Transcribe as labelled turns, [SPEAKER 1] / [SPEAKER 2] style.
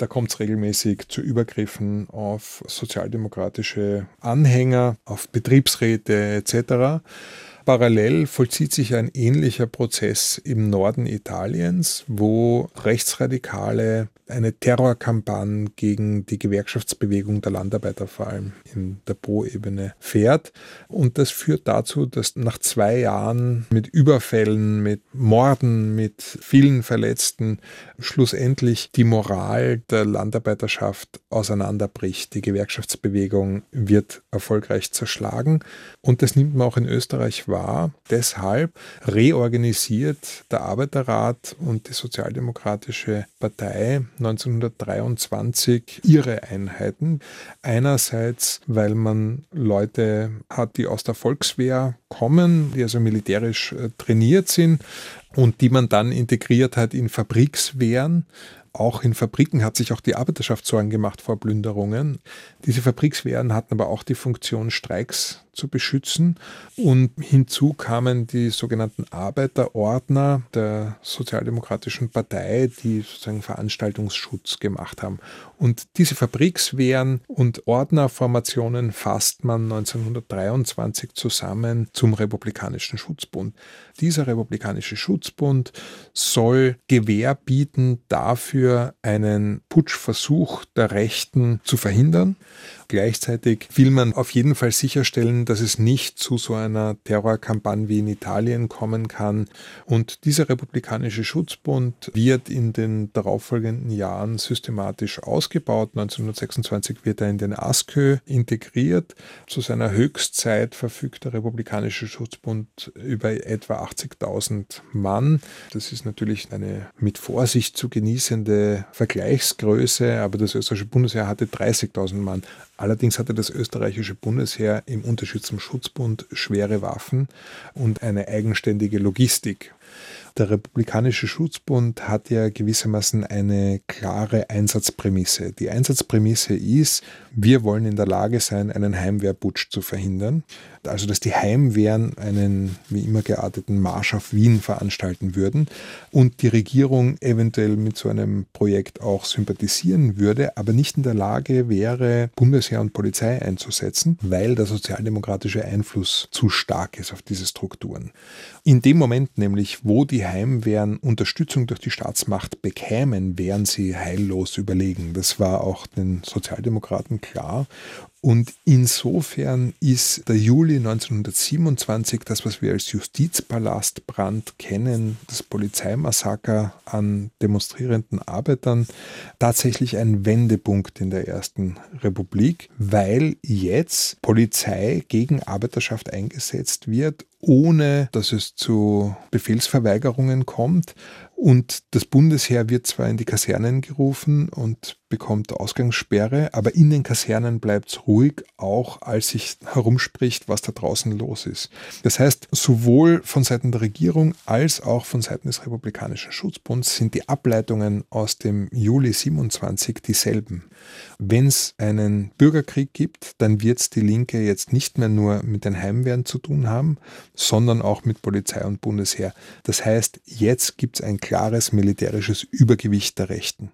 [SPEAKER 1] Da kommt es regelmäßig zu Übergriffen auf sozialdemokratische Anhänger, auf Betriebsräte etc. Parallel vollzieht sich ein ähnlicher Prozess im Norden Italiens, wo Rechtsradikale eine Terrorkampagne gegen die Gewerkschaftsbewegung der Landarbeiter vor allem in der Po-Ebene fährt. Und das führt dazu, dass nach zwei Jahren mit Überfällen, mit Morden, mit vielen Verletzten schlussendlich die Moral der Landarbeiterschaft auseinanderbricht. Die Gewerkschaftsbewegung wird erfolgreich zerschlagen. Und das nimmt man auch in Österreich wahr. Deshalb reorganisiert der Arbeiterrat und die Sozialdemokratische Partei 1923 ihre Einheiten. Einerseits, weil man Leute hat, die aus der Volkswehr kommen, die also militärisch äh, trainiert sind und die man dann integriert hat in Fabrikswehren. Auch in Fabriken hat sich auch die Arbeiterschaft Sorgen gemacht vor Plünderungen. Diese Fabrikswehren hatten aber auch die Funktion, Streiks zu beschützen. Und hinzu kamen die sogenannten Arbeiterordner der Sozialdemokratischen Partei, die sozusagen Veranstaltungsschutz gemacht haben. Und diese Fabrikswehren und Ordnerformationen fasst man 1923 zusammen zum Republikanischen Schutzbund. Dieser Republikanische Schutzbund soll Gewähr bieten, dafür einen Putschversuch der Rechten zu verhindern. Gleichzeitig will man auf jeden Fall sicherstellen, dass es nicht zu so einer Terrorkampagne wie in Italien kommen kann. Und dieser republikanische Schutzbund wird in den darauffolgenden Jahren systematisch ausgebaut. 1926 wird er in den ASKÖ integriert. Zu seiner Höchstzeit verfügt der republikanische Schutzbund über etwa 80.000 Mann. Das ist natürlich eine mit Vorsicht zu genießende Vergleichsgröße, aber das österreichische Bundesheer hatte 30.000 Mann. Allerdings hatte das österreichische Bundesheer im Unterschied zum Schutzbund schwere Waffen und eine eigenständige Logistik. Der Republikanische Schutzbund hat ja gewissermaßen eine klare Einsatzprämisse. Die Einsatzprämisse ist, wir wollen in der Lage sein, einen Heimwehrputsch zu verhindern. Also, dass die Heimwehren einen wie immer gearteten Marsch auf Wien veranstalten würden und die Regierung eventuell mit so einem Projekt auch sympathisieren würde, aber nicht in der Lage wäre, Bundesheer und Polizei einzusetzen, weil der sozialdemokratische Einfluss zu stark ist auf diese Strukturen. In dem Moment nämlich, wo die Heimwehren Unterstützung durch die Staatsmacht bekämen, wären sie heillos überlegen. Das war auch den Sozialdemokraten klar. Und insofern ist der Juli 1927, das was wir als Justizpalastbrand kennen, das Polizeimassaker an demonstrierenden Arbeitern, tatsächlich ein Wendepunkt in der Ersten Republik, weil jetzt Polizei gegen Arbeiterschaft eingesetzt wird ohne dass es zu Befehlsverweigerungen kommt. Und das Bundesheer wird zwar in die Kasernen gerufen und bekommt Ausgangssperre, aber in den Kasernen bleibt es ruhig, auch als sich herumspricht, was da draußen los ist. Das heißt, sowohl von Seiten der Regierung als auch von Seiten des Republikanischen Schutzbunds sind die Ableitungen aus dem Juli 27 dieselben. Wenn es einen Bürgerkrieg gibt, dann wird es die Linke jetzt nicht mehr nur mit den Heimwehren zu tun haben, sondern auch mit Polizei und Bundesheer. Das heißt, jetzt gibt es ein klares militärisches Übergewicht der Rechten.